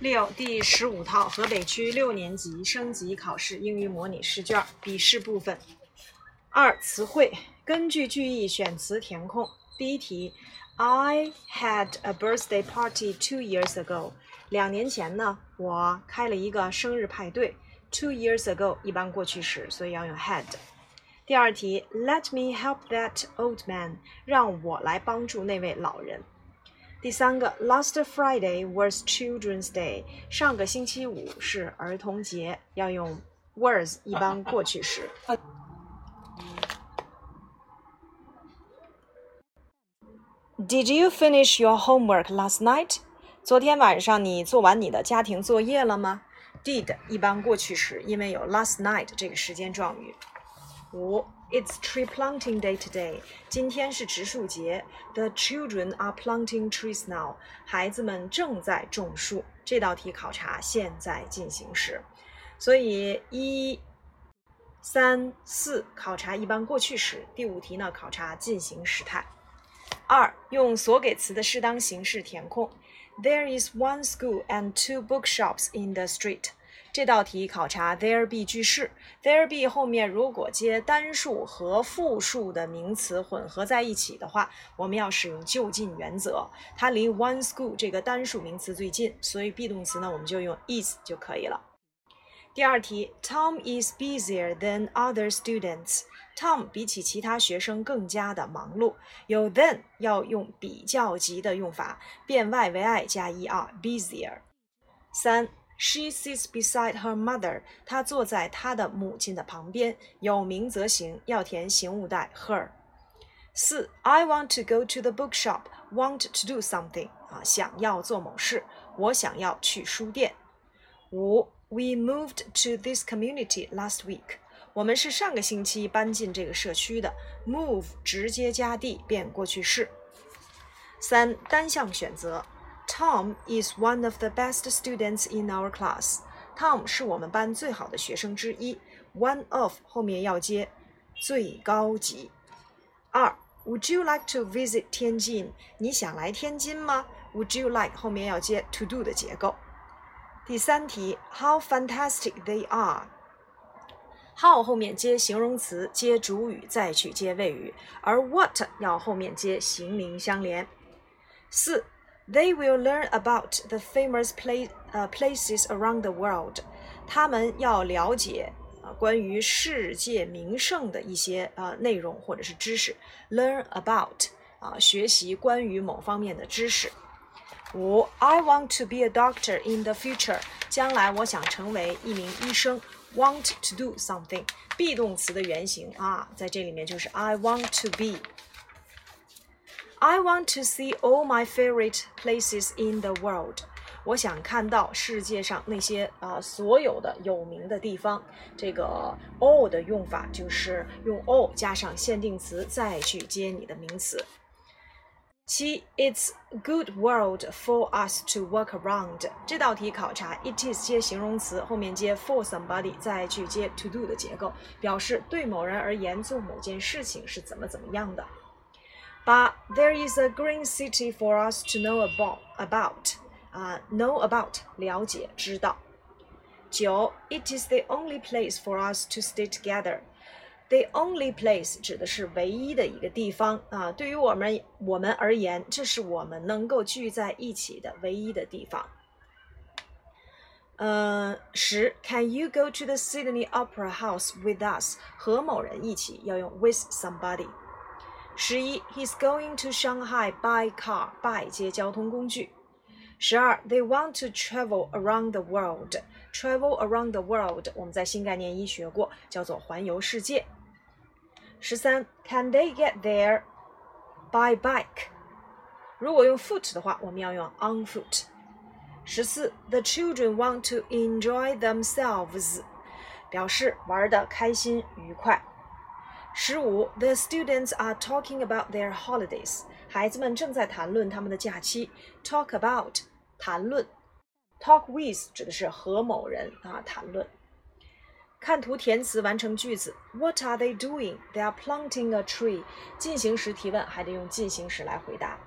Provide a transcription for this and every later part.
六第十五套河北区六年级升级考试英语模拟试卷笔试部分。二词汇，根据句意选词填空。第一题，I had a birthday party two years ago。两年前呢，我开了一个生日派对。Two years ago 一般过去时，所以要用 had。第二题，Let me help that old man。让我来帮助那位老人。第三个，Last Friday was Children's Day。上个星期五是儿童节，要用 was 一般过去时。Did you finish your homework last night？昨天晚上你做完你的家庭作业了吗？Did 一般过去时，因为有 last night 这个时间状语。五。It's tree planting day today. 今天是植树节。The children are planting trees now. 孩子们正在种树。这道题考察现在进行时，所以一、三、四考察一般过去时。第五题呢，考察进行时态。二、用所给词的适当形式填空。There is one school and two bookshops in the street. 这道题考察 there be 句式，there be 后面如果接单数和复数的名词混合在一起的话，我们要使用就近原则。它离 one school 这个单数名词最近，所以 be 动词呢我们就用 is 就可以了。第二题，Tom is busier than other students。Tom 比起其他学生更加的忙碌。有 than 要用比较级的用法，变 y 为 i 加 er，busier。三。She sits beside her mother。她坐在她的母亲的旁边。有名则行，要填形物代 her。四，I want to go to the bookshop。Want to do something 啊，想要做某事。我想要去书店。五，We moved to this community last week。我们是上个星期搬进这个社区的。Move 直接加 d 变过去式。三，单项选择。Tom is one of the best students in our class. Tom 是我们班最好的学生之一。One of 后面要接最高级。二，Would you like to visit 天津？你想来天津吗？Would you like 后面要接 to do 的结构。第三题，How fantastic they are。How 后面接形容词，接主语，再去接谓语，而 What 要后面接形名相连。四。 They will learn about the famous place, uh, places around the world. 他们要了解啊关于世界名胜的一些啊内容或者是知识。Learn about 啊学习关于某方面的知识。五，I want to be a doctor in the future. 将来我想成为一名医生。Want to do something. be 动词的原形啊，在这里面就是 I want to be。I want to see all my favorite places in the world。我想看到世界上那些啊所有的有名的地方。这个 all 的用法就是用 all 加上限定词，再去接你的名词。七，It's good world for us to walk around。这道题考察 it is 接形容词，后面接 for somebody，再去接 to do 的结构，表示对某人而言做某件事情是怎么怎么样的。八，There is a green city for us to know about about 啊，know about 了解知道。九，It is the only place for us to stay together。The only place 指的是唯一的一个地方啊，对于我们我们而言，这是我们能够聚在一起的唯一的地方。呃，十，Can you go to the Sydney Opera House with us？和某人一起要用 with somebody。 十一，He's going to Shanghai by car by 接交通工具。十二，They want to travel around the world。Travel around the world，我们在新概念一学过，叫做环游世界。十三，Can they get there by bike？如果用 foot 的话，我们要用 on foot。十四，The children want to enjoy themselves，表示玩的开心愉快。 十五，The students are talking about their holidays。孩子们正在谈论他们的假期。Talk about，谈论。Talk with 指的是和某人啊谈论。看图填词，完成句子。What are they doing? They are planting a tree。进行时提问还得用进行时来回答。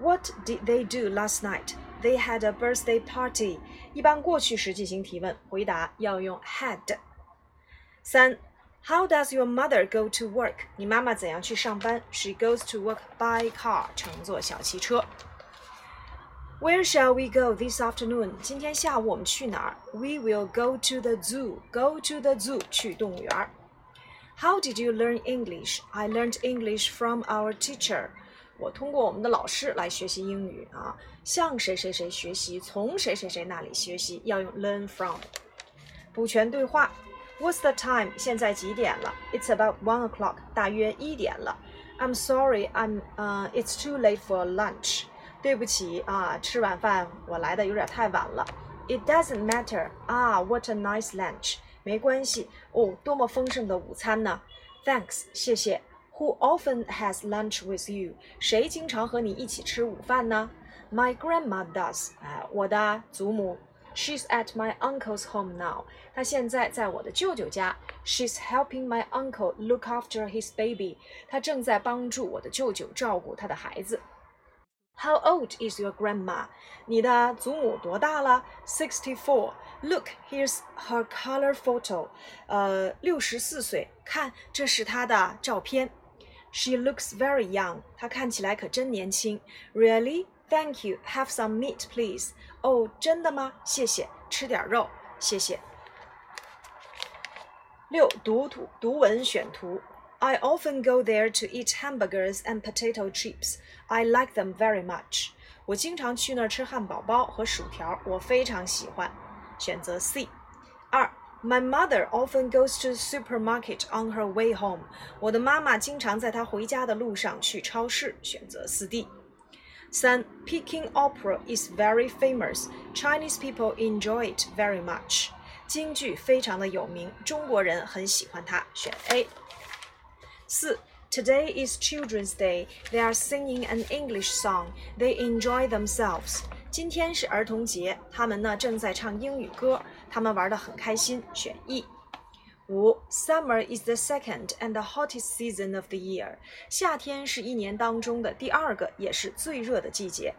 What did they do last night? they had a birthday party。一般过去时进行提问，回答要用 had。三 ，How does your mother go to work？你妈妈怎样去上班？She goes to work by car，乘坐小汽车。Where shall we go this afternoon？今天下午我们去哪儿？We will go to the zoo. Go to the zoo，去动物园。How did you learn English? I learned English from our teacher. 我通过我们的老师来学习英语啊，向谁谁谁学习，从谁谁谁那里学习，要用 learn from。补全对话 ：What's the time？现在几点了？It's about one o'clock，大约一点了。I'm sorry, I'm 呃、uh,，It's too late for lunch。对不起啊，吃晚饭我来的有点太晚了。It doesn't matter 啊，What a nice lunch。没关系哦，多么丰盛的午餐呢？Thanks，谢谢。Who often has lunch with you？谁经常和你一起吃午饭呢？My grandma does。哎，我的祖母。 She's at my uncle's home now。她现在在我的舅舅家。She's helping my uncle look after his baby。她正在帮助我的舅舅照顾他的孩子。How old is your grandma？你的祖母多大了？Sixty-four。Look, here's her color photo。呃，六十四岁。看，这是她的照片。She looks very young。她看起来可真年轻。Really? Thank you. Have some meat, please. 哦，真的吗？谢谢。吃点肉，谢谢。六，读图读文选图。I often go there to eat hamburgers and potato chips. I like them very much. 我经常去那儿吃汉堡包和薯条，我非常喜欢。选择 C。二，My mother often goes to the supermarket on her way home。我的妈妈经常在她回家的路上去超市。选择四 D。 三，Peking opera is very famous. Chinese people enjoy it very much. 京剧非常的有名，中国人很喜欢它。选 A。四。Today is Children's Day. They are singing an English song. They enjoy themselves. 今天是儿童节，他们呢正在唱英语歌，他们玩得很开心。选 E。 五，Summer is the second and the hottest season of the year. 夏天是一年当中的第二个，也是最热的季节。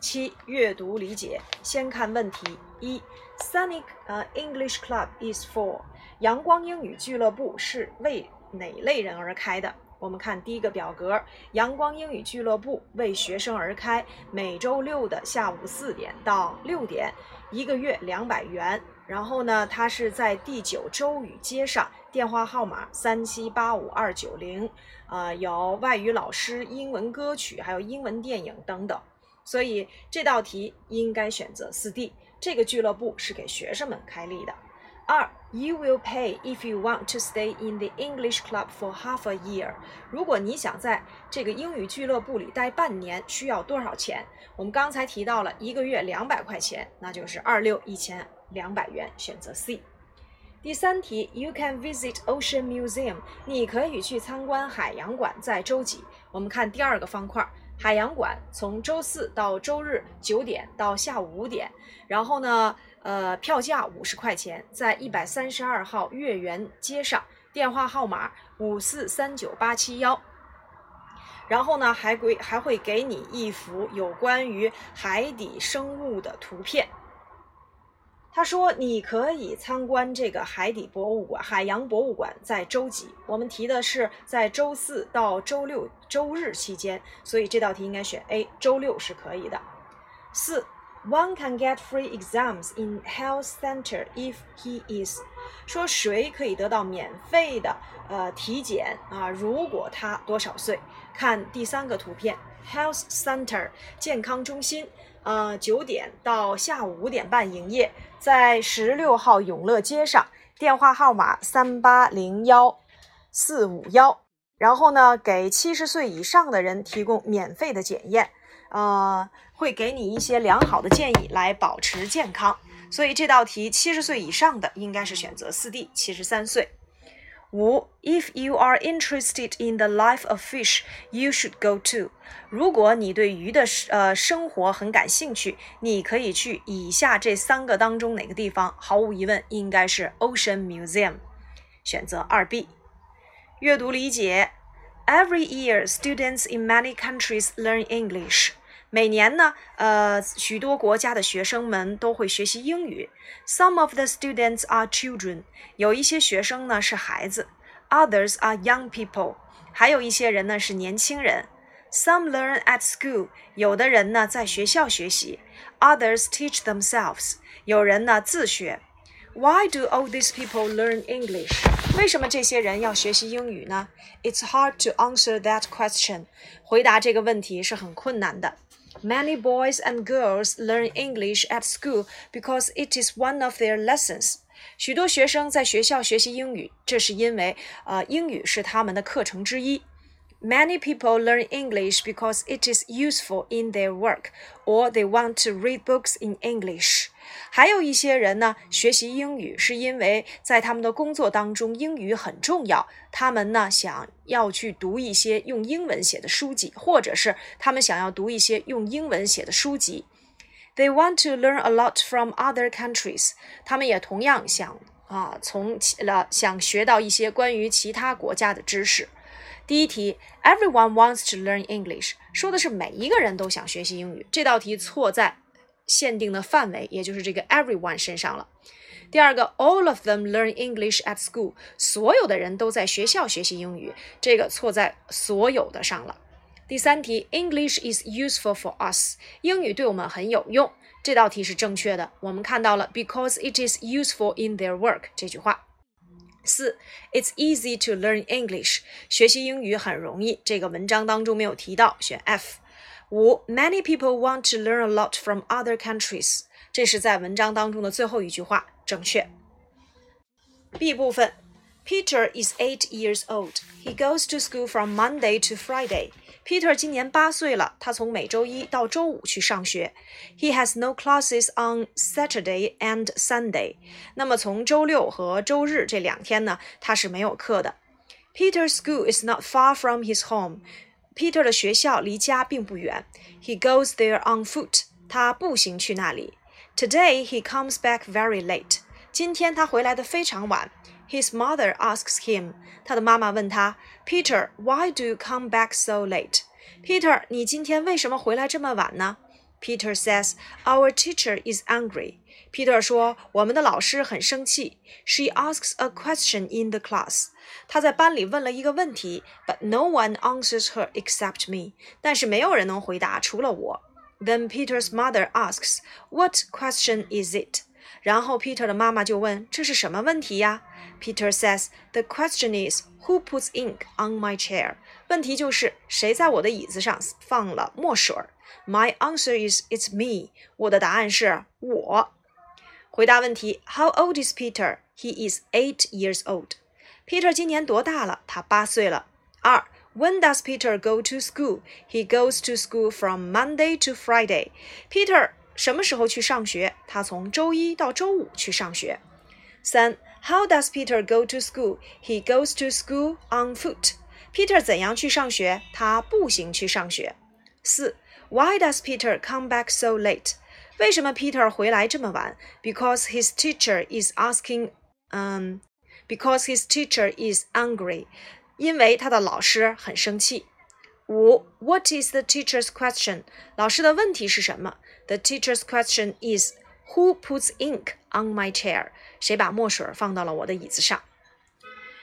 七，阅读理解。先看问题一，Sunny 呃 English Club is for 阳光英语俱乐部是为哪类人而开的？我们看第一个表格，阳光英语俱乐部为学生而开，每周六的下午四点到六点，一个月两百元。然后呢，它是在第九周宇街上，电话号码三七八五二九零，啊，有外语老师、英文歌曲，还有英文电影等等。所以这道题应该选择四 D，这个俱乐部是给学生们开立的。二，You will pay if you want to stay in the English club for half a year。如果你想在这个英语俱乐部里待半年，需要多少钱？我们刚才提到了一个月两百块钱，那就是二六一千两百元，选择 C。第三题，You can visit Ocean Museum。你可以去参观海洋馆，在周几？我们看第二个方块，海洋馆从周四到周日九点到下午五点，然后呢？呃，票价五十块钱，在一百三十二号月园街上，电话号码五四三九八七幺。然后呢，还会还会给你一幅有关于海底生物的图片。他说你可以参观这个海底博物馆、海洋博物馆，在周几？我们提的是在周四到周六、周日期间，所以这道题应该选 A，周六是可以的。四。One can get free exams in health center if he is，说谁可以得到免费的呃体检啊？如果他多少岁？看第三个图片，health center 健康中心，呃，九点到下午五点半营业，在十六号永乐街上，电话号码三八零幺四五幺。然后呢，给七十岁以上的人提供免费的检验，呃。会给你一些良好的建议来保持健康，所以这道题七十岁以上的应该是选择四 D，七十三岁。五，If you are interested in the life of fish, you should go to。如果你对鱼的呃生活很感兴趣，你可以去以下这三个当中哪个地方？毫无疑问应该是 Ocean Museum，选择二 B。阅读理解，Every year, students in many countries learn English. 每年呢，呃，许多国家的学生们都会学习英语。Some of the students are children，有一些学生呢是孩子；others are young people，还有一些人呢是年轻人。Some learn at school，有的人呢在学校学习；others teach themselves，有人呢自学。 Why do all these people learn English？为什么这些人要学习英语呢？It's hard to answer that question。回答这个问题是很困难的。Many boys and girls learn English at school because it is one of their lessons. 许多学生在学校学习英语，这是因为呃英语是他们的课程之一。Many people learn English because it is useful in their work, or they want to read books in English. 还有一些人呢，学习英语是因为在他们的工作当中英语很重要，他们呢想要去读一些用英文写的书籍，或者是他们想要读一些用英文写的书籍。They want to learn a lot from other countries. 他们也同样想啊，从了想学到一些关于其他国家的知识。第一题，Everyone wants to learn English，说的是每一个人都想学习英语。这道题错在限定的范围，也就是这个 everyone 身上了。第二个，All of them learn English at school，所有的人都在学校学习英语，这个错在所有的上了。第三题，English is useful for us，英语对我们很有用。这道题是正确的，我们看到了 because it is useful in their work 这句话。四，It's easy to learn English，学习英语很容易。这个文章当中没有提到，选 F。五，Many people want to learn a lot from other countries，这是在文章当中的最后一句话，正确。B 部分，Peter is eight years old. He goes to school from Monday to Friday. Peter 今年八岁了，他从每周一到周五去上学。He has no classes on Saturday and Sunday。那么从周六和周日这两天呢，他是没有课的。Peter's school is not far from his home。 Peter 的学校离家并不远。He goes there on foot。他步行去那里。Today he comes back very late。今天他回来的非常晚。His mother asks him，他的妈妈问他，Peter，why do you come back so late？Peter，你今天为什么回来这么晚呢 ？Peter says，Our teacher is angry。Peter 说，我们的老师很生气。She asks a question in the class。她在班里问了一个问题，But no one answers her except me。但是没有人能回答，除了我。Then Peter's mother asks，What question is it？然后 Peter 的妈妈就问：“这是什么问题呀 ？”Peter says, "The question is, who puts ink on my chair?" 问题就是谁在我的椅子上放了墨水？My answer is, it's me. 我的答案是我。回答问题：How old is Peter? He is eight years old. Peter 今年多大了？他八岁了。二 When does Peter go to school? He goes to school from Monday to Friday. Peter 什么时候去上学？他从周一到周五去上学。三 ，How does Peter go to school? He goes to school on foot. Peter 怎样去上学？他步行去上学。四，Why does Peter come back so late? 为什么 Peter 回来这么晚？Because his teacher is asking, 嗯，Because his teacher is angry. 因为他的老师很生气。五，What is the teacher's question? 老师的问题是什么？the teacher's question is Who puts ink on my chair? 谁把墨水放到了我的椅子上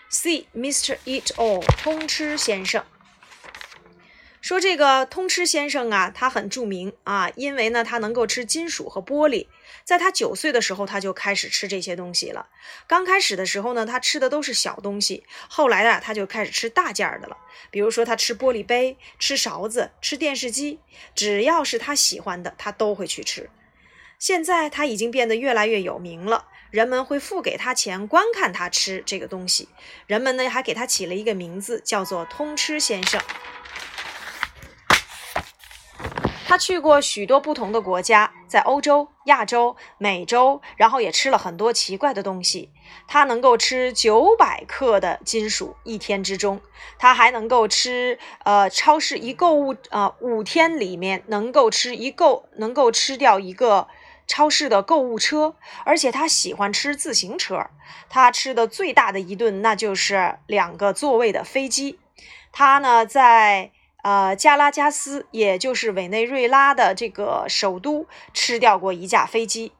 ？C. Mr. Eat All 通吃先生说：“这个通吃先生啊，他很著名啊，因为呢，他能够吃金属和玻璃。在他九岁的时候，他就开始吃这些东西了。刚开始的时候呢，他吃的都是小东西，后来啊，他就开始吃大件儿的了。比如说，他吃玻璃杯、吃勺子、吃电视机，只要是他喜欢的，他都会去吃。现在他已经变得越来越有名了，人们会付给他钱观看他吃这个东西。人们呢，还给他起了一个名字，叫做通吃先生。”他去过许多不同的国家，在欧洲、亚洲、美洲，然后也吃了很多奇怪的东西。他能够吃九百克的金属一天之中，他还能够吃呃超市一购物呃五天里面能够吃一够能够吃掉一个超市的购物车，而且他喜欢吃自行车。他吃的最大的一顿那就是两个座位的飞机。他呢在。呃加拉加斯，也就是委内瑞拉的这个首都，吃掉过一架飞机。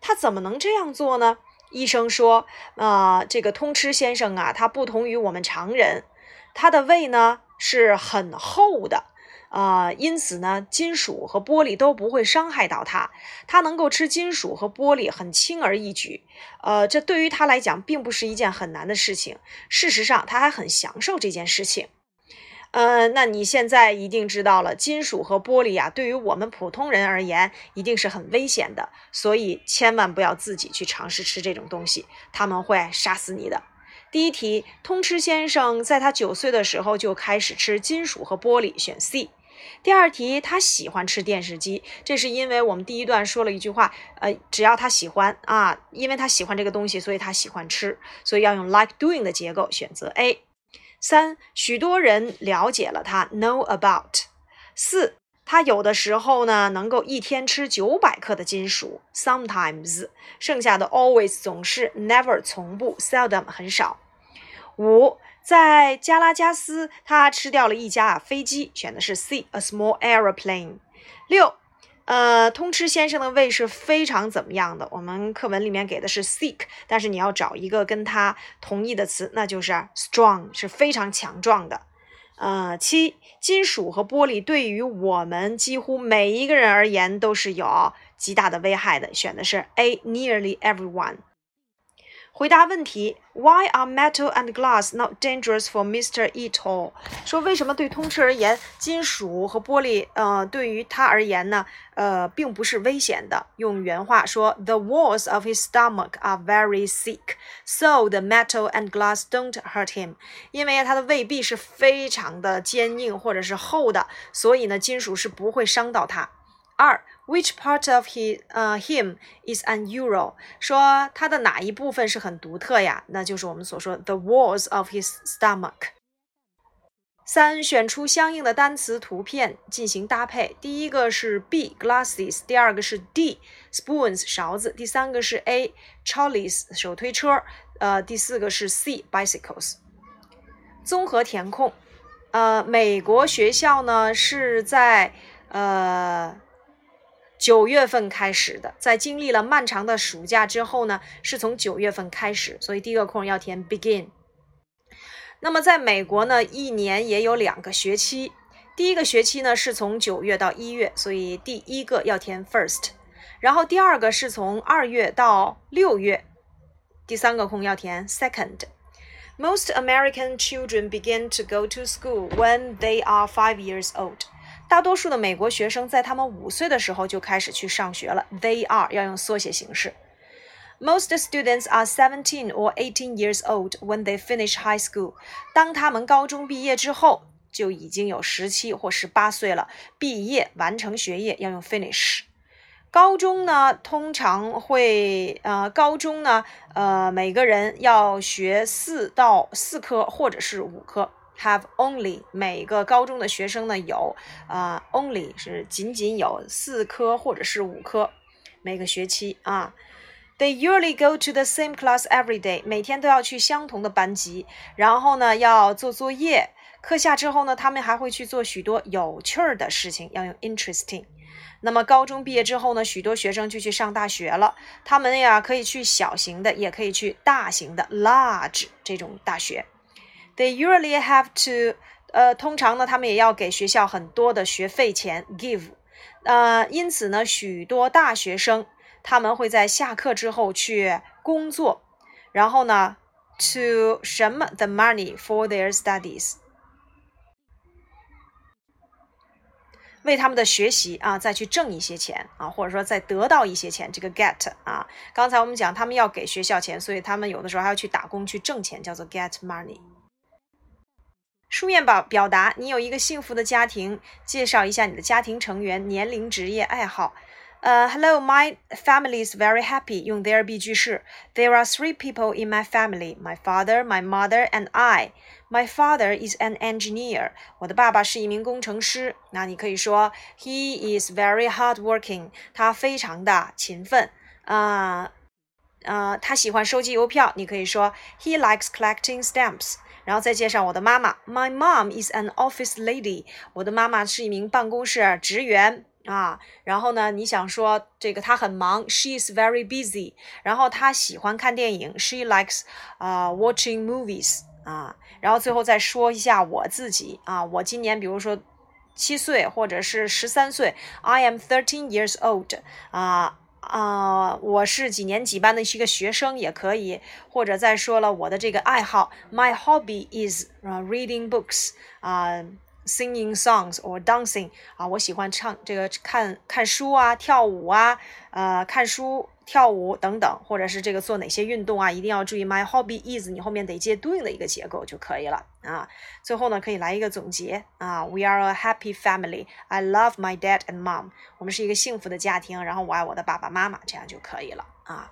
他怎么能这样做呢？医生说，啊，这个通吃先生啊，他不同于我们常人，他的胃呢是很厚的。啊，因此呢，金属和玻璃都不会伤害到它。它能够吃金属和玻璃，很轻而易举。呃，这对于他来讲，并不是一件很难的事情。事实上，他还很享受这件事情。呃，那你现在一定知道了，金属和玻璃啊，对于我们普通人而言，一定是很危险的。所以，千万不要自己去尝试吃这种东西，他们会杀死你的。第一题，通吃先生在他九岁的时候就开始吃金属和玻璃，选 C。第二题，他喜欢吃电视机，这是因为我们第一段说了一句话，呃，只要他喜欢啊，因为他喜欢这个东西，所以他喜欢吃，所以要用 like doing 的结构，选择 A。三，许多人了解了他，know about。四，他有的时候呢，能够一天吃九百克的金属，sometimes。剩下的 always 总是，never 从不，seldom 很少。五。在加拉加斯，他吃掉了一架飞机，选的是 C，a small airplane。六，呃，通吃先生的胃是非常怎么样的？我们课文里面给的是 sick，但是你要找一个跟他同义的词，那就是 strong，是非常强壮的。呃，七，金属和玻璃对于我们几乎每一个人而言都是有极大的危害的，选的是 A，nearly everyone。回答问题：Why are metal and glass not dangerous for Mr. Ito？说为什么对通吃而言，金属和玻璃，呃，对于他而言呢，呃，并不是危险的。用原话说：The walls of his stomach are very thick, so the metal and glass don't hurt him。因为他的胃壁是非常的坚硬或者是厚的，所以呢，金属是不会伤到他。二。Which part of he 呃 him is unusual？说他的哪一部分是很独特呀？那就是我们所说 the walls of his stomach。三，选出相应的单词图片进行搭配。第一个是 B glasses，第二个是 D spoons 勺子，第三个是 A trolleys 手推车，呃，第四个是 C bicycles。综合填空。呃，美国学校呢是在呃。九月份开始的，在经历了漫长的暑假之后呢，是从九月份开始，所以第一个空要填 begin。那么在美国呢，一年也有两个学期，第一个学期呢是从九月到一月，所以第一个要填 first。然后第二个是从二月到六月，第三个空要填 second。Most American children begin to go to school when they are five years old. 大多数的美国学生在他们五岁的时候就开始去上学了。They are 要用缩写形式。Most students are seventeen or eighteen years old when they finish high school。当他们高中毕业之后，就已经有十七或十八岁了。毕业完成学业要用 finish。高中呢，通常会呃，高中呢，呃，每个人要学四到四科或者是五科。Have only 每个高中的学生呢有啊，only 是仅仅有四科或者是五科每个学期啊。They usually go to the same class every day，每天都要去相同的班级，然后呢要做作业。课下之后呢，他们还会去做许多有趣儿的事情，要用 interesting。那么高中毕业之后呢，许多学生就去上大学了。他们呀可以去小型的，也可以去大型的 large 这种大学。They usually have to，呃，通常呢，他们也要给学校很多的学费钱，give，呃，因此呢，许多大学生他们会在下课之后去工作，然后呢，to 什么？the money for their studies，为他们的学习啊再去挣一些钱啊，或者说再得到一些钱，这个 get 啊，刚才我们讲他们要给学校钱，所以他们有的时候还要去打工去挣钱，叫做 get money。书面表表达，你有一个幸福的家庭。介绍一下你的家庭成员、年龄、职业、爱好。呃，Hello, my family is very happy。用 there be 句式。There are three people in my family: my father, my mother, and I. My father is an engineer。我的爸爸是一名工程师。那你可以说 He is very hardworking。他非常的勤奋。啊。呃，他喜欢收集邮票，你可以说 He likes collecting stamps。然后再介绍我的妈妈，My mom is an office lady。我的妈妈是一名办公室职员啊。然后呢，你想说这个她很忙，She is very busy。然后她喜欢看电影，She likes 啊 watching movies 啊。然后最后再说一下我自己啊，我今年比如说七岁或者是十三岁，I am thirteen years old 啊。啊，我是几年几班的一个学生也可以，或者再说了我的这个爱好，My hobby is reading books 啊，singing songs or dancing 啊，我喜欢唱这个看看书啊，跳舞啊，呃，看书。跳舞等等，或者是这个做哪些运动啊，一定要注意 my hobby is，你后面得接对应的一个结构就可以了啊。最后呢，可以来一个总结啊，We are a happy family. I love my dad and mom. 我们是一个幸福的家庭，然后我爱我的爸爸妈妈，这样就可以了啊。